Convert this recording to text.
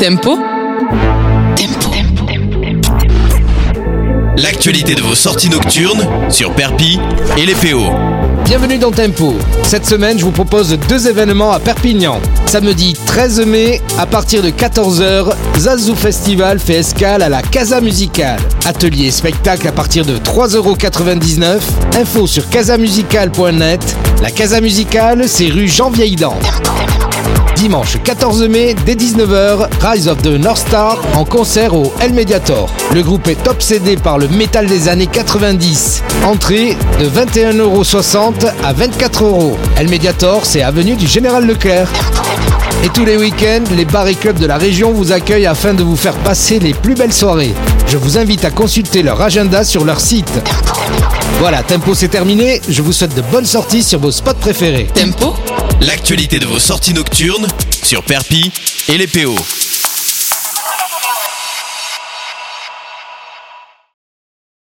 Tempo. Tempo. L'actualité de vos sorties nocturnes sur Perpi et les PO. Bienvenue dans Tempo. Cette semaine, je vous propose deux événements à Perpignan. Samedi 13 mai, à partir de 14h, Zazou Festival fait escale à la Casa Musicale. Atelier et spectacle à partir de 3,99€. Info sur casamusicale.net. La Casa Musicale, c'est rue Jean Vieildan. Dimanche 14 mai, dès 19h, Rise of the North Star en concert au El Mediator. Le groupe est obsédé par le métal des années 90. Entrée de 21,60€ à 24€. El Mediator, c'est avenue du Général Leclerc. Et tous les week-ends, les bars et clubs de la région vous accueillent afin de vous faire passer les plus belles soirées. Je vous invite à consulter leur agenda sur leur site. Voilà, Tempo c'est terminé. Je vous souhaite de bonnes sorties sur vos spots préférés. Tempo. L'actualité de vos sorties nocturnes sur Perpi et les PO.